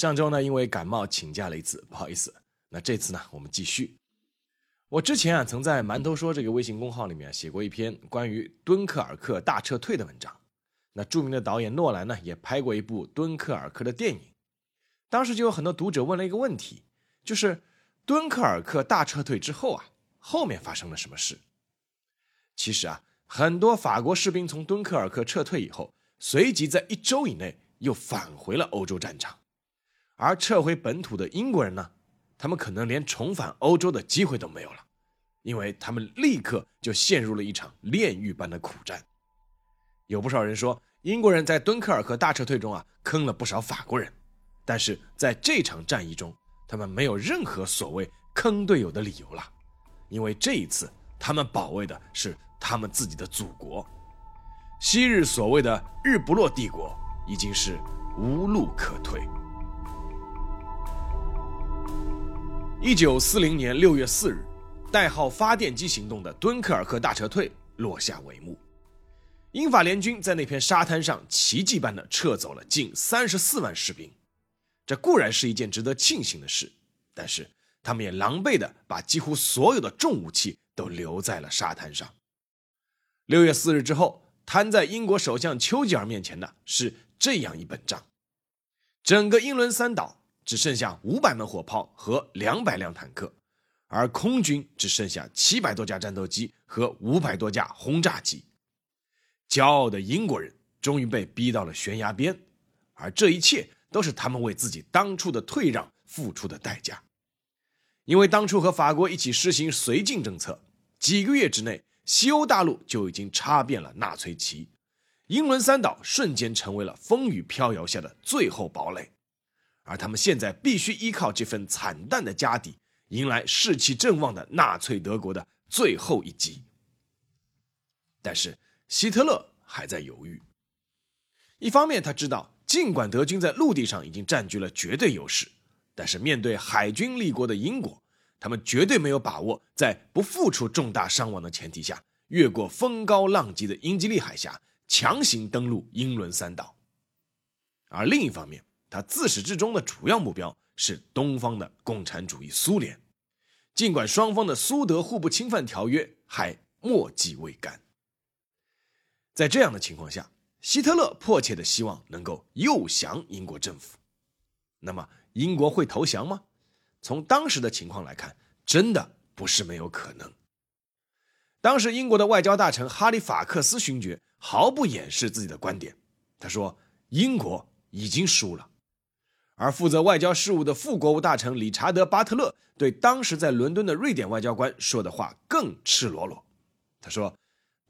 上周呢，因为感冒请假了一次，不好意思。那这次呢，我们继续。我之前啊，曾在馒头说这个微信公号里面写过一篇关于敦刻尔克大撤退的文章。那著名的导演诺兰呢，也拍过一部敦刻尔克的电影。当时就有很多读者问了一个问题，就是敦刻尔克大撤退之后啊，后面发生了什么事？其实啊，很多法国士兵从敦刻尔克撤退以后，随即在一周以内又返回了欧洲战场。而撤回本土的英国人呢，他们可能连重返欧洲的机会都没有了，因为他们立刻就陷入了一场炼狱般的苦战。有不少人说，英国人在敦刻尔克大撤退中啊，坑了不少法国人，但是在这场战役中，他们没有任何所谓坑队友的理由了，因为这一次他们保卫的是他们自己的祖国，昔日所谓的日不落帝国已经是无路可退。一九四零年六月四日，代号“发电机行动”的敦刻尔克大撤退落下帷幕。英法联军在那片沙滩上奇迹般的撤走了近三十四万士兵，这固然是一件值得庆幸的事，但是他们也狼狈的把几乎所有的重武器都留在了沙滩上。六月四日之后，摊在英国首相丘吉尔面前的是这样一本账：整个英伦三岛。只剩下五百门火炮和两百辆坦克，而空军只剩下七百多架战斗机和五百多架轰炸机。骄傲的英国人终于被逼到了悬崖边，而这一切都是他们为自己当初的退让付出的代价。因为当初和法国一起实行绥靖政策，几个月之内，西欧大陆就已经插遍了纳粹旗，英伦三岛瞬间成为了风雨飘摇下的最后堡垒。而他们现在必须依靠这份惨淡的家底，迎来士气正旺的纳粹德国的最后一击。但是希特勒还在犹豫。一方面，他知道尽管德军在陆地上已经占据了绝对优势，但是面对海军立国的英国，他们绝对没有把握在不付出重大伤亡的前提下，越过风高浪急的英吉利海峡，强行登陆英伦三岛。而另一方面，他自始至终的主要目标是东方的共产主义苏联，尽管双方的苏德互不侵犯条约还墨迹未干。在这样的情况下，希特勒迫切的希望能够诱降英国政府。那么，英国会投降吗？从当时的情况来看，真的不是没有可能。当时，英国的外交大臣哈里法克斯勋爵毫不掩饰自己的观点，他说：“英国已经输了。”而负责外交事务的副国务大臣理查德·巴特勒对当时在伦敦的瑞典外交官说的话更赤裸裸。他说：“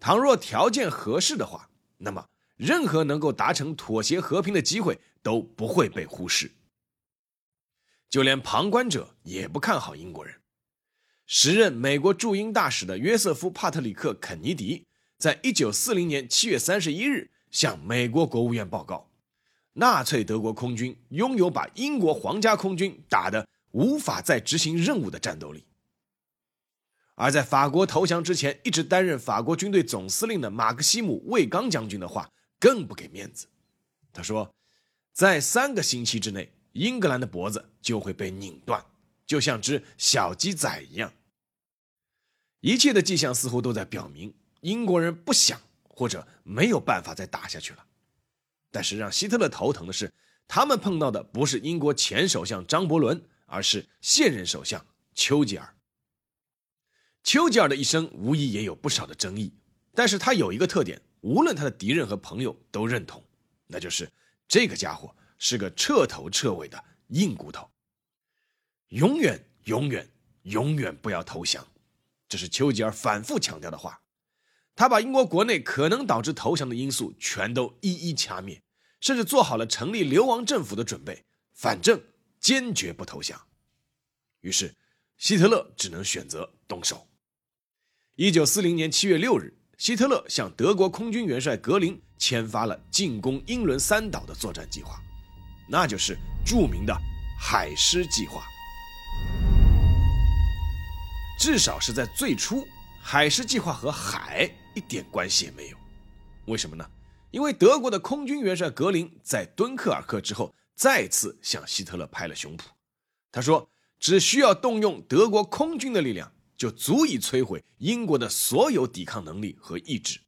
倘若条件合适的话，那么任何能够达成妥协和平的机会都不会被忽视。就连旁观者也不看好英国人。”时任美国驻英大使的约瑟夫·帕特里克·肯尼迪在一九四零年七月三十一日向美国国务院报告。纳粹德国空军拥有把英国皇家空军打得无法再执行任务的战斗力，而在法国投降之前，一直担任法国军队总司令的马克西姆·魏刚将军的话更不给面子。他说，在三个星期之内，英格兰的脖子就会被拧断，就像只小鸡仔一样。一切的迹象似乎都在表明，英国人不想或者没有办法再打下去了。但是让希特勒头疼的是，他们碰到的不是英国前首相张伯伦，而是现任首相丘吉尔。丘吉尔的一生无疑也有不少的争议，但是他有一个特点，无论他的敌人和朋友都认同，那就是这个家伙是个彻头彻尾的硬骨头。永远、永远、永远不要投降，这是丘吉尔反复强调的话。他把英国国内可能导致投降的因素全都一一掐灭，甚至做好了成立流亡政府的准备。反正坚决不投降。于是，希特勒只能选择动手。一九四零年七月六日，希特勒向德国空军元帅格林签发了进攻英伦三岛的作战计划，那就是著名的海狮计划。至少是在最初，海狮计划和海一点关系也没有。为什么呢？因为德国的空军元帅格林在敦刻尔克之后，再次向希特勒拍了胸脯。他说：“只需要动用德国空军的力量，就足以摧毁英国的所有抵抗能力和意志。”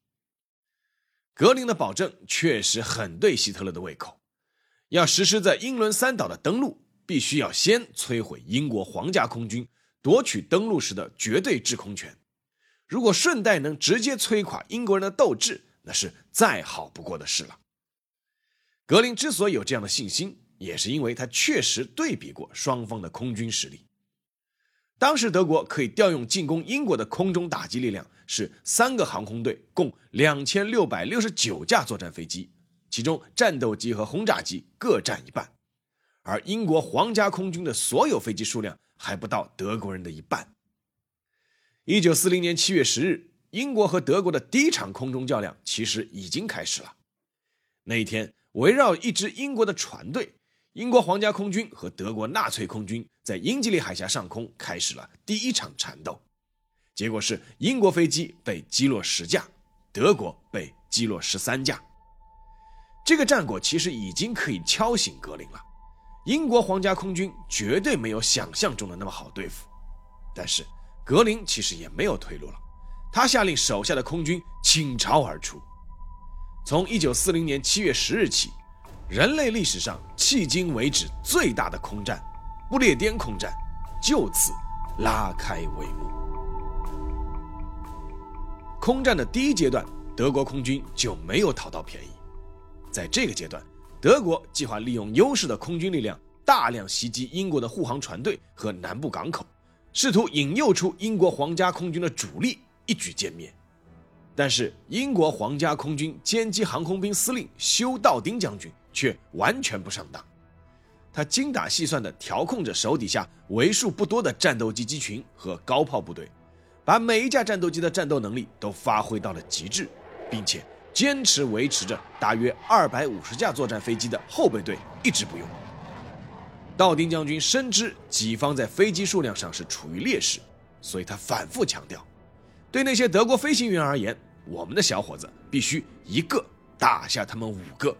格林的保证确实很对希特勒的胃口。要实施在英伦三岛的登陆，必须要先摧毁英国皇家空军。夺取登陆时的绝对制空权，如果顺带能直接摧垮英国人的斗志，那是再好不过的事了。格林之所以有这样的信心，也是因为他确实对比过双方的空军实力。当时德国可以调用进攻英国的空中打击力量是三个航空队，共两千六百六十九架作战飞机，其中战斗机和轰炸机各占一半，而英国皇家空军的所有飞机数量。还不到德国人的一半。一九四零年七月十日，英国和德国的第一场空中较量其实已经开始了。那一天，围绕一支英国的船队，英国皇家空军和德国纳粹空军在英吉利海峡上空开始了第一场缠斗。结果是英国飞机被击落十架，德国被击落十三架。这个战果其实已经可以敲醒格林了。英国皇家空军绝对没有想象中的那么好对付，但是格林其实也没有退路了。他下令手下的空军倾巢而出。从1940年7月10日起，人类历史上迄今为止最大的空战——不列颠空战，就此拉开帷幕。空战的第一阶段，德国空军就没有讨到便宜。在这个阶段，德国计划利用优势的空军力量，大量袭击英国的护航船队和南部港口，试图引诱出英国皇家空军的主力，一举歼灭。但是，英国皇家空军歼击航空兵司令休道丁将军却完全不上当。他精打细算地调控着手底下为数不多的战斗机机群和高炮部队，把每一架战斗机的战斗能力都发挥到了极致，并且。坚持维持着大约二百五十架作战飞机的后备队一直不用。道丁将军深知己方在飞机数量上是处于劣势，所以他反复强调，对那些德国飞行员而言，我们的小伙子必须一个打下他们五个。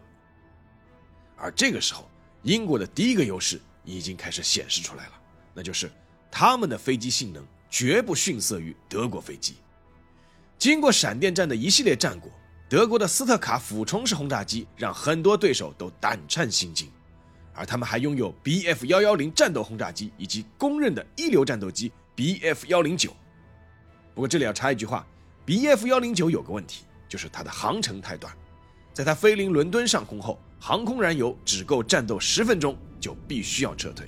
而这个时候，英国的第一个优势已经开始显示出来了，那就是他们的飞机性能绝不逊色于德国飞机。经过闪电战的一系列战果。德国的斯特卡俯冲式轰炸机让很多对手都胆颤心惊，而他们还拥有 Bf 幺幺零战斗轰炸机以及公认的一流战斗机 Bf 幺零九。不过这里要插一句话，Bf 幺零九有个问题，就是它的航程太短，在它飞临伦敦上空后，航空燃油只够战斗十分钟，就必须要撤退。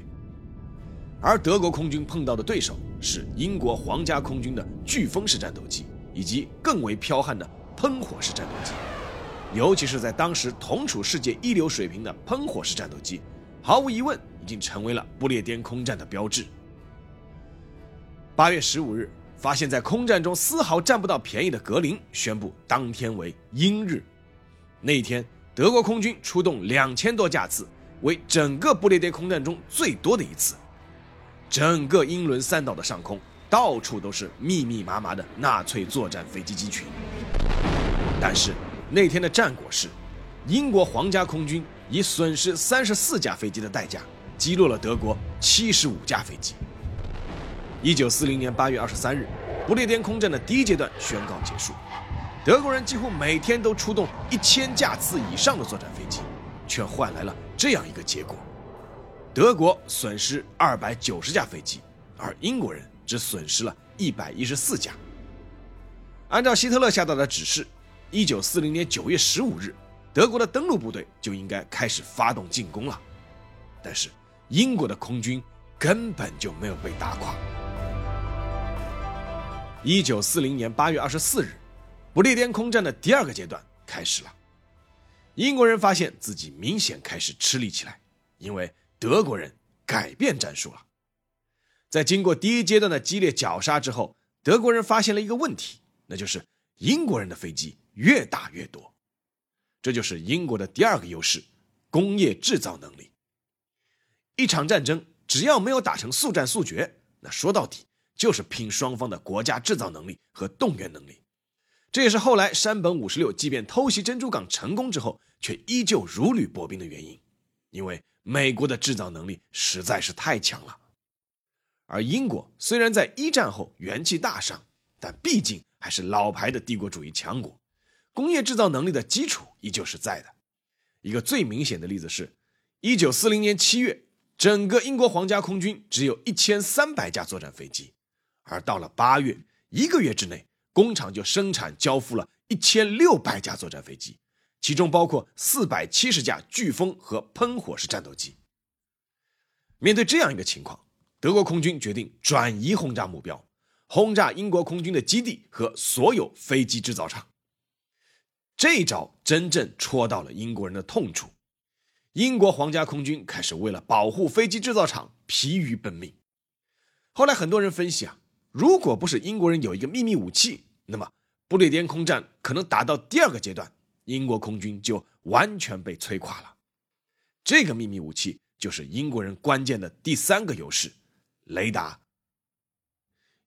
而德国空军碰到的对手是英国皇家空军的飓风式战斗机，以及更为剽悍的。喷火式战斗机，尤其是在当时同处世界一流水平的喷火式战斗机，毫无疑问已经成为了不列颠空战的标志。八月十五日，发现在空战中丝毫占不到便宜的格林宣布当天为英日。那一天，德国空军出动两千多架次，为整个不列颠空战中最多的一次。整个英伦三岛的上空，到处都是密密麻麻的纳粹作战飞机机群。但是那天的战果是，英国皇家空军以损失三十四架飞机的代价，击落了德国七十五架飞机。一九四零年八月二十三日，不列颠空战的第一阶段宣告结束。德国人几乎每天都出动一千架次以上的作战飞机，却换来了这样一个结果：德国损失二百九十架飞机，而英国人只损失了一百一十四架。按照希特勒下达的指示。一九四零年九月十五日，德国的登陆部队就应该开始发动进攻了。但是，英国的空军根本就没有被打垮。一九四零年八月二十四日，不列颠空战的第二个阶段开始了。英国人发现自己明显开始吃力起来，因为德国人改变战术了。在经过第一阶段的激烈绞杀之后，德国人发现了一个问题，那就是英国人的飞机越打越多。这就是英国的第二个优势——工业制造能力。一场战争只要没有打成速战速决，那说到底就是拼双方的国家制造能力和动员能力。这也是后来山本五十六即便偷袭珍珠港成功之后，却依旧如履薄冰的原因，因为美国的制造能力实在是太强了。而英国虽然在一战后元气大伤，但毕竟还是老牌的帝国主义强国，工业制造能力的基础依旧是在的。一个最明显的例子是，一九四零年七月，整个英国皇家空军只有一千三百架作战飞机，而到了八月，一个月之内。工厂就生产交付了一千六百架作战飞机，其中包括四百七十架飓风和喷火式战斗机。面对这样一个情况，德国空军决定转移轰炸目标，轰炸英国空军的基地和所有飞机制造厂。这一招真正戳到了英国人的痛处，英国皇家空军开始为了保护飞机制造厂疲于奔命。后来很多人分析啊。如果不是英国人有一个秘密武器，那么不列颠空战可能打到第二个阶段，英国空军就完全被摧垮了。这个秘密武器就是英国人关键的第三个优势——雷达。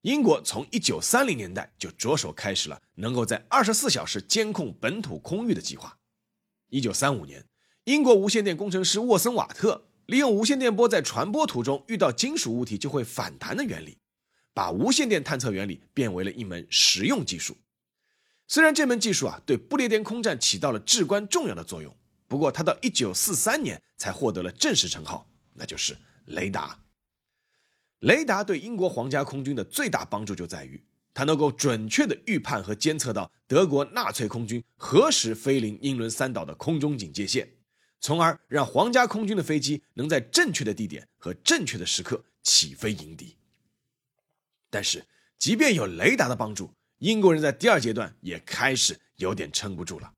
英国从1930年代就着手开始了能够在24小时监控本土空域的计划。1935年，英国无线电工程师沃森瓦特利用无线电波在传播途中遇到金属物体就会反弹的原理。把无线电探测原理变为了一门实用技术。虽然这门技术啊对不列颠空战起到了至关重要的作用，不过它到一九四三年才获得了正式称号，那就是雷达。雷达对英国皇家空军的最大帮助就在于，它能够准确地预判和监测到德国纳粹空军何时飞临英伦三岛的空中警戒线，从而让皇家空军的飞机能在正确的地点和正确的时刻起飞迎敌。但是，即便有雷达的帮助，英国人在第二阶段也开始有点撑不住了。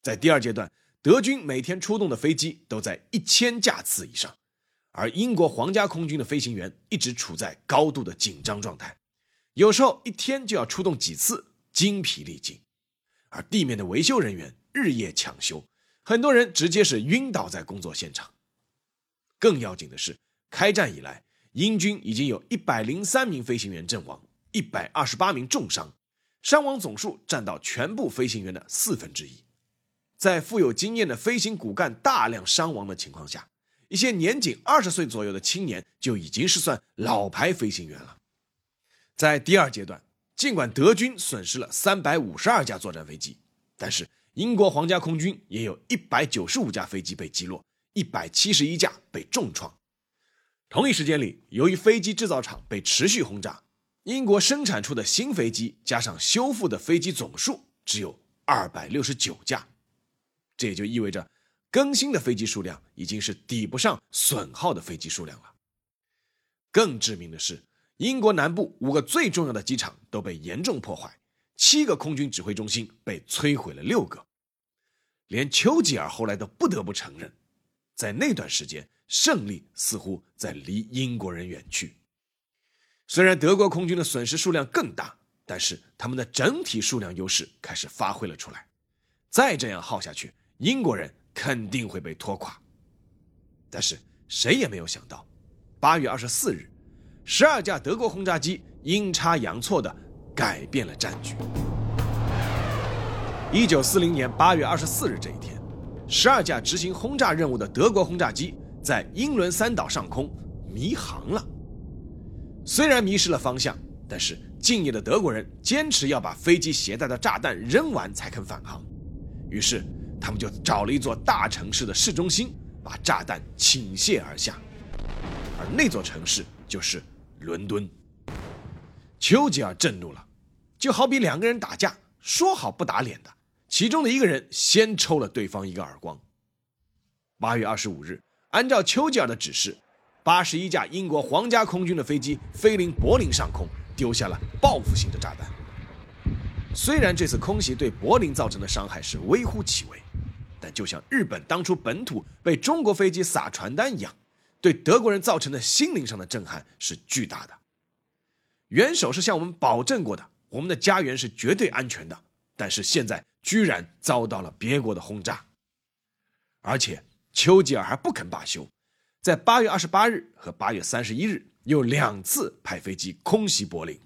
在第二阶段，德军每天出动的飞机都在一千架次以上，而英国皇家空军的飞行员一直处在高度的紧张状态，有时候一天就要出动几次，精疲力尽。而地面的维修人员日夜抢修，很多人直接是晕倒在工作现场。更要紧的是，开战以来。英军已经有一百零三名飞行员阵亡，一百二十八名重伤，伤亡总数占到全部飞行员的四分之一。在富有经验的飞行骨干大量伤亡的情况下，一些年仅二十岁左右的青年就已经是算老牌飞行员了。在第二阶段，尽管德军损失了三百五十二架作战飞机，但是英国皇家空军也有一百九十五架飞机被击落，一百七十一架被重创。同一时间里，由于飞机制造厂被持续轰炸，英国生产出的新飞机加上修复的飞机总数只有二百六十九架，这也就意味着更新的飞机数量已经是抵不上损耗的飞机数量了。更致命的是，英国南部五个最重要的机场都被严重破坏，七个空军指挥中心被摧毁了六个，连丘吉尔后来都不得不承认，在那段时间。胜利似乎在离英国人远去。虽然德国空军的损失数量更大，但是他们的整体数量优势开始发挥了出来。再这样耗下去，英国人肯定会被拖垮。但是谁也没有想到，八月二十四日，十二架德国轰炸机阴差阳错的改变了战局。一九四零年八月二十四日这一天，十二架执行轰炸任务的德国轰炸机。在英伦三岛上空迷航了。虽然迷失了方向，但是敬业的德国人坚持要把飞机携带的炸弹扔完才肯返航。于是他们就找了一座大城市的市中心，把炸弹倾泻而下。而那座城市就是伦敦。丘吉尔震怒了，就好比两个人打架，说好不打脸的，其中的一个人先抽了对方一个耳光。八月二十五日。按照丘吉尔的指示，八十一架英国皇家空军的飞机飞临柏林上空，丢下了报复性的炸弹。虽然这次空袭对柏林造成的伤害是微乎其微，但就像日本当初本土被中国飞机撒传单一样，对德国人造成的心灵上的震撼是巨大的。元首是向我们保证过的，我们的家园是绝对安全的，但是现在居然遭到了别国的轰炸，而且丘吉尔还不肯罢休，在八月二十八日和八月三十一日又两次派飞机空袭柏林。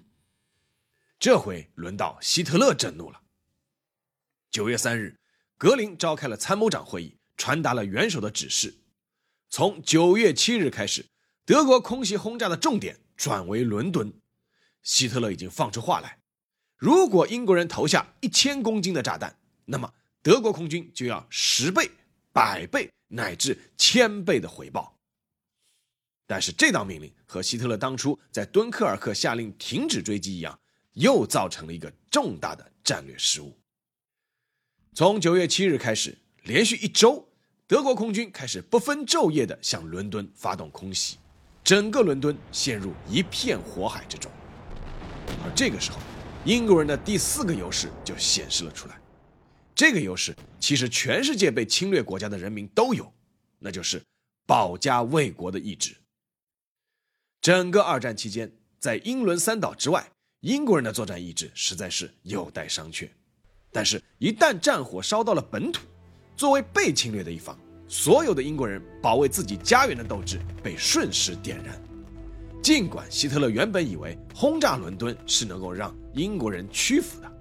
这回轮到希特勒震怒了。九月三日，格林召开了参谋长会议，传达了元首的指示：从九月七日开始，德国空袭轰炸的重点转为伦敦。希特勒已经放出话来：如果英国人投下一千公斤的炸弹，那么德国空军就要十倍、百倍乃至千倍的回报。但是这道命令和希特勒当初在敦刻尔克下令停止追击一样，又造成了一个重大的战略失误。从九月七日开始，连续一周，德国空军开始不分昼夜地向伦敦发动空袭，整个伦敦陷入一片火海之中。而这个时候，英国人的第四个优势就显示了出来。这个优势其实全世界被侵略国家的人民都有，那就是保家卫国的意志。整个二战期间，在英伦三岛之外，英国人的作战意志实在是有待商榷。但是，一旦战火烧到了本土，作为被侵略的一方，所有的英国人保卫自己家园的斗志被瞬时点燃。尽管希特勒原本以为轰炸伦敦是能够让英国人屈服的，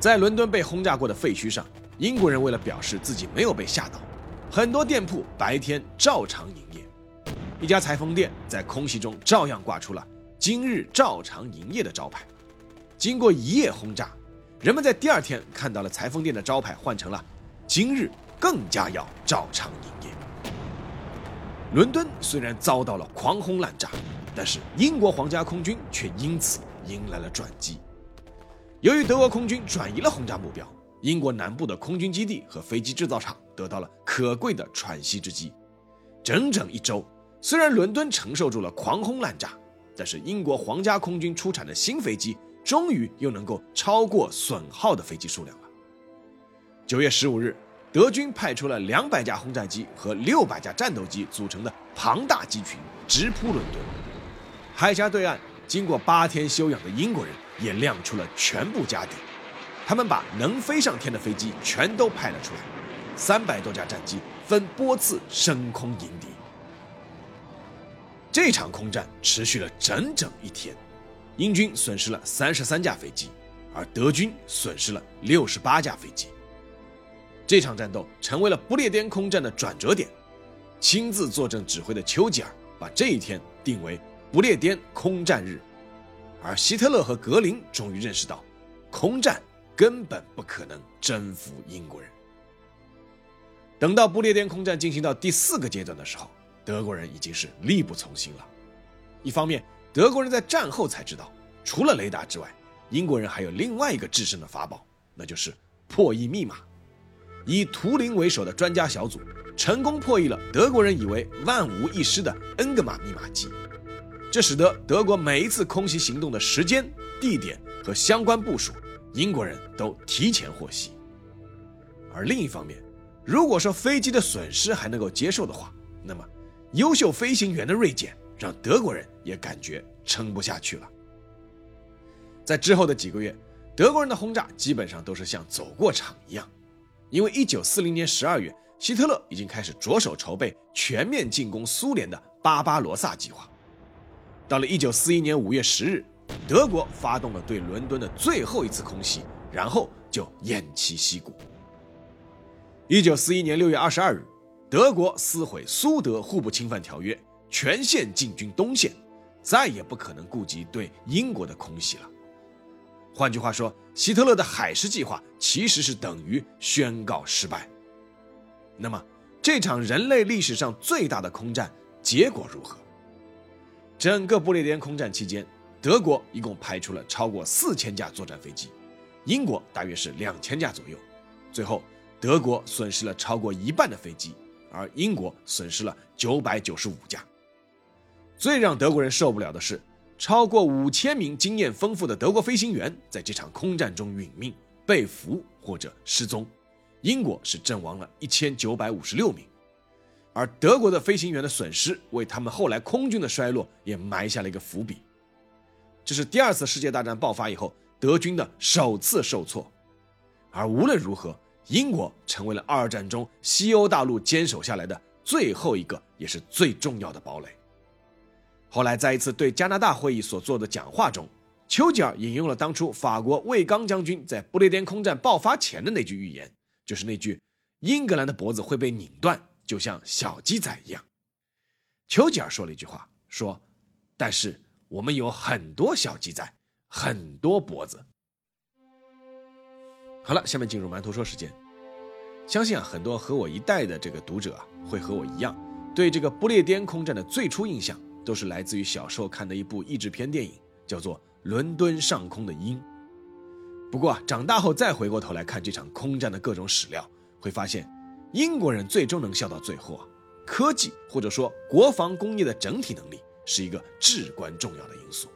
在伦敦被轰炸过的废墟上，英国人为了表示自己没有被吓到，很多店铺白天照常营业。一家裁缝店在空袭中照样挂出了“今日照常营业”的招牌。经过一夜轰炸，人们在第二天看到了裁缝店的招牌换成了“今日更加要照常营业”。伦敦虽然遭到了狂轰滥炸，但是英国皇家空军却因此迎来了转机。由于德国空军转移了轰炸目标，英国南部的空军基地和飞机制造厂得到了可贵的喘息之机。整整一周，虽然伦敦承受住了狂轰滥炸，但是英国皇家空军出产的新飞机终于又能够超过损耗的飞机数量了。九月十五日。德军派出了两百架轰炸机和六百架战斗机组成的庞大机群，直扑伦敦。海峡对岸，经过八天休养的英国人也亮出了全部家底，他们把能飞上天的飞机全都派了出来，三百多架战机分波次升空迎敌。这场空战持续了整整一天，英军损失了三十三架飞机，而德军损失了六十八架飞机。这场战斗成为了不列颠空战的转折点，亲自坐镇指挥的丘吉尔把这一天定为不列颠空战日，而希特勒和格林终于认识到，空战根本不可能征服英国人。等到不列颠空战进行到第四个阶段的时候，德国人已经是力不从心了。一方面，德国人在战后才知道，除了雷达之外，英国人还有另外一个制胜的法宝，那就是破译密码。以图灵为首的专家小组成功破译了德国人以为万无一失的恩格玛密码机，这使得德国每一次空袭行动的时间、地点和相关部署，英国人都提前获悉。而另一方面，如果说飞机的损失还能够接受的话，那么优秀飞行员的锐减让德国人也感觉撑不下去了。在之后的几个月，德国人的轰炸基本上都是像走过场一样。因为一九四零年十二月，希特勒已经开始着手筹备全面进攻苏联的巴巴罗萨计划。到了一九四一年五月十日，德国发动了对伦敦的最后一次空袭，然后就偃旗息鼓。一九四一年六月二十二日，德国撕毁苏德互不侵犯条约，全线进军东线，再也不可能顾及对英国的空袭了。换句话说，希特勒的海狮计划其实是等于宣告失败。那么，这场人类历史上最大的空战结果如何？整个不列颠空战期间，德国一共派出了超过四千架作战飞机，英国大约是两千架左右。最后，德国损失了超过一半的飞机，而英国损失了九百九十五架。最让德国人受不了的是。超过五千名经验丰富的德国飞行员在这场空战中殒命、被俘或者失踪，英国是阵亡了一千九百五十六名。而德国的飞行员的损失，为他们后来空军的衰落也埋下了一个伏笔。这是第二次世界大战爆发以后，德军的首次受挫。而无论如何，英国成为了二战中西欧大陆坚守下来的最后一个，也是最重要的堡垒。后来，在一次对加拿大会议所做的讲话中，丘吉尔引用了当初法国魏刚将军在不列颠空战爆发前的那句预言，就是那句“英格兰的脖子会被拧断，就像小鸡仔一样”。丘吉尔说了一句话，说：“但是我们有很多小鸡仔，很多脖子。”好了，下面进入馒头说时间。相信啊，很多和我一代的这个读者啊，会和我一样，对这个不列颠空战的最初印象，都是来自于小时候看的一部译制片电影，叫做。伦敦上空的鹰。不过啊，长大后再回过头来看这场空战的各种史料，会发现，英国人最终能笑到最后啊，科技或者说国防工业的整体能力是一个至关重要的因素。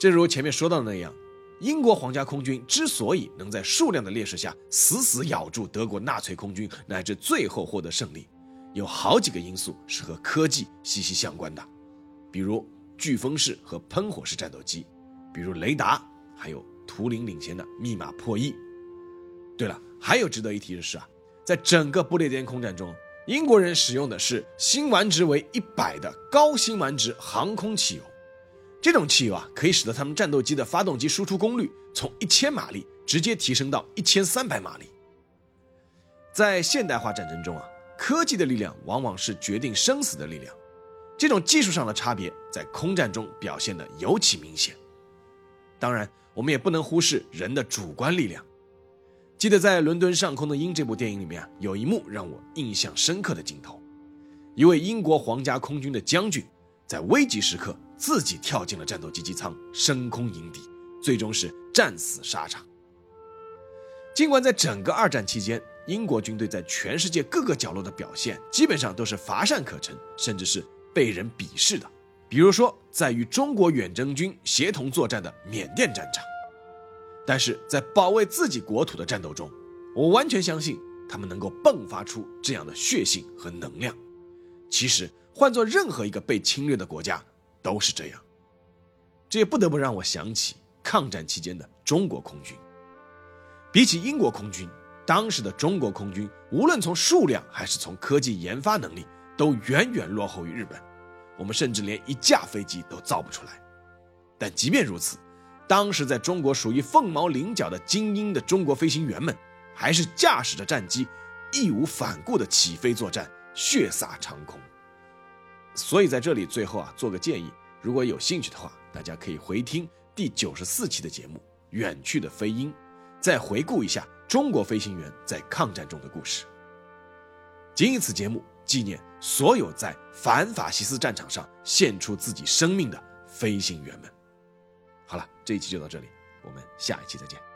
正如前面说到的那样，英国皇家空军之所以能在数量的劣势下死死咬住德国纳粹空军，乃至最后获得胜利，有好几个因素是和科技息息相关的，比如。飓风式和喷火式战斗机，比如雷达，还有图灵领衔的密码破译。对了，还有值得一提的是啊，在整个不列颠空战中，英国人使用的是辛烷值为一百的高辛烷值航空汽油。这种汽油啊，可以使得他们战斗机的发动机输出功率从一千马力直接提升到一千三百马力。在现代化战争中啊，科技的力量往往是决定生死的力量。这种技术上的差别在空战中表现得尤其明显。当然，我们也不能忽视人的主观力量。记得在《伦敦上空的鹰》这部电影里面啊，有一幕让我印象深刻的镜头：一位英国皇家空军的将军在危急时刻自己跳进了战斗机机舱，升空迎敌，最终是战死沙场。尽管在整个二战期间，英国军队在全世界各个角落的表现基本上都是乏善可陈，甚至是。被人鄙视的，比如说在与中国远征军协同作战的缅甸战场，但是在保卫自己国土的战斗中，我完全相信他们能够迸发出这样的血性和能量。其实换做任何一个被侵略的国家都是这样。这也不得不让我想起抗战期间的中国空军。比起英国空军，当时的中国空军无论从数量还是从科技研发能力。都远远落后于日本，我们甚至连一架飞机都造不出来。但即便如此，当时在中国属于凤毛麟角的精英的中国飞行员们，还是驾驶着战机，义无反顾地起飞作战，血洒长空。所以在这里最后啊，做个建议：如果有兴趣的话，大家可以回听第九十四期的节目《远去的飞鹰》，再回顾一下中国飞行员在抗战中的故事。仅以此节目。纪念所有在反法西斯战场上献出自己生命的飞行员们。好了，这一期就到这里，我们下一期再见。